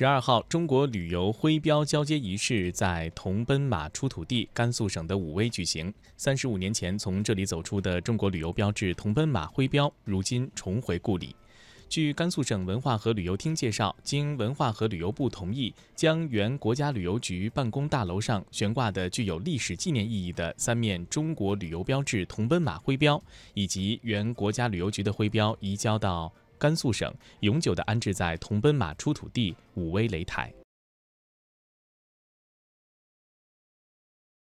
十二号，中国旅游徽标交接仪式在桐奔马出土地甘肃省的武威举行。三十五年前从这里走出的中国旅游标志桐奔马徽标，如今重回故里。据甘肃省文化和旅游厅介绍，经文化和旅游部同意，将原国家旅游局办公大楼上悬挂的具有历史纪念意义的三面中国旅游标志桐奔马徽标，以及原国家旅游局的徽标移交到。甘肃省永久地安置在铜奔马出土地武威雷台。